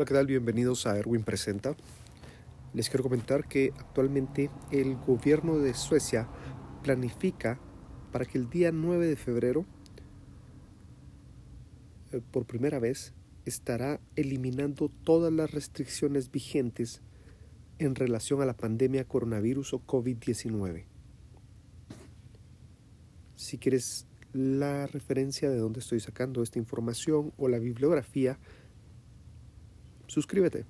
Hola, ¿qué tal? Bienvenidos a Erwin Presenta. Les quiero comentar que actualmente el gobierno de Suecia planifica para que el día 9 de febrero, eh, por primera vez, estará eliminando todas las restricciones vigentes en relación a la pandemia coronavirus o COVID-19. Si quieres la referencia de dónde estoy sacando esta información o la bibliografía, suscríbete.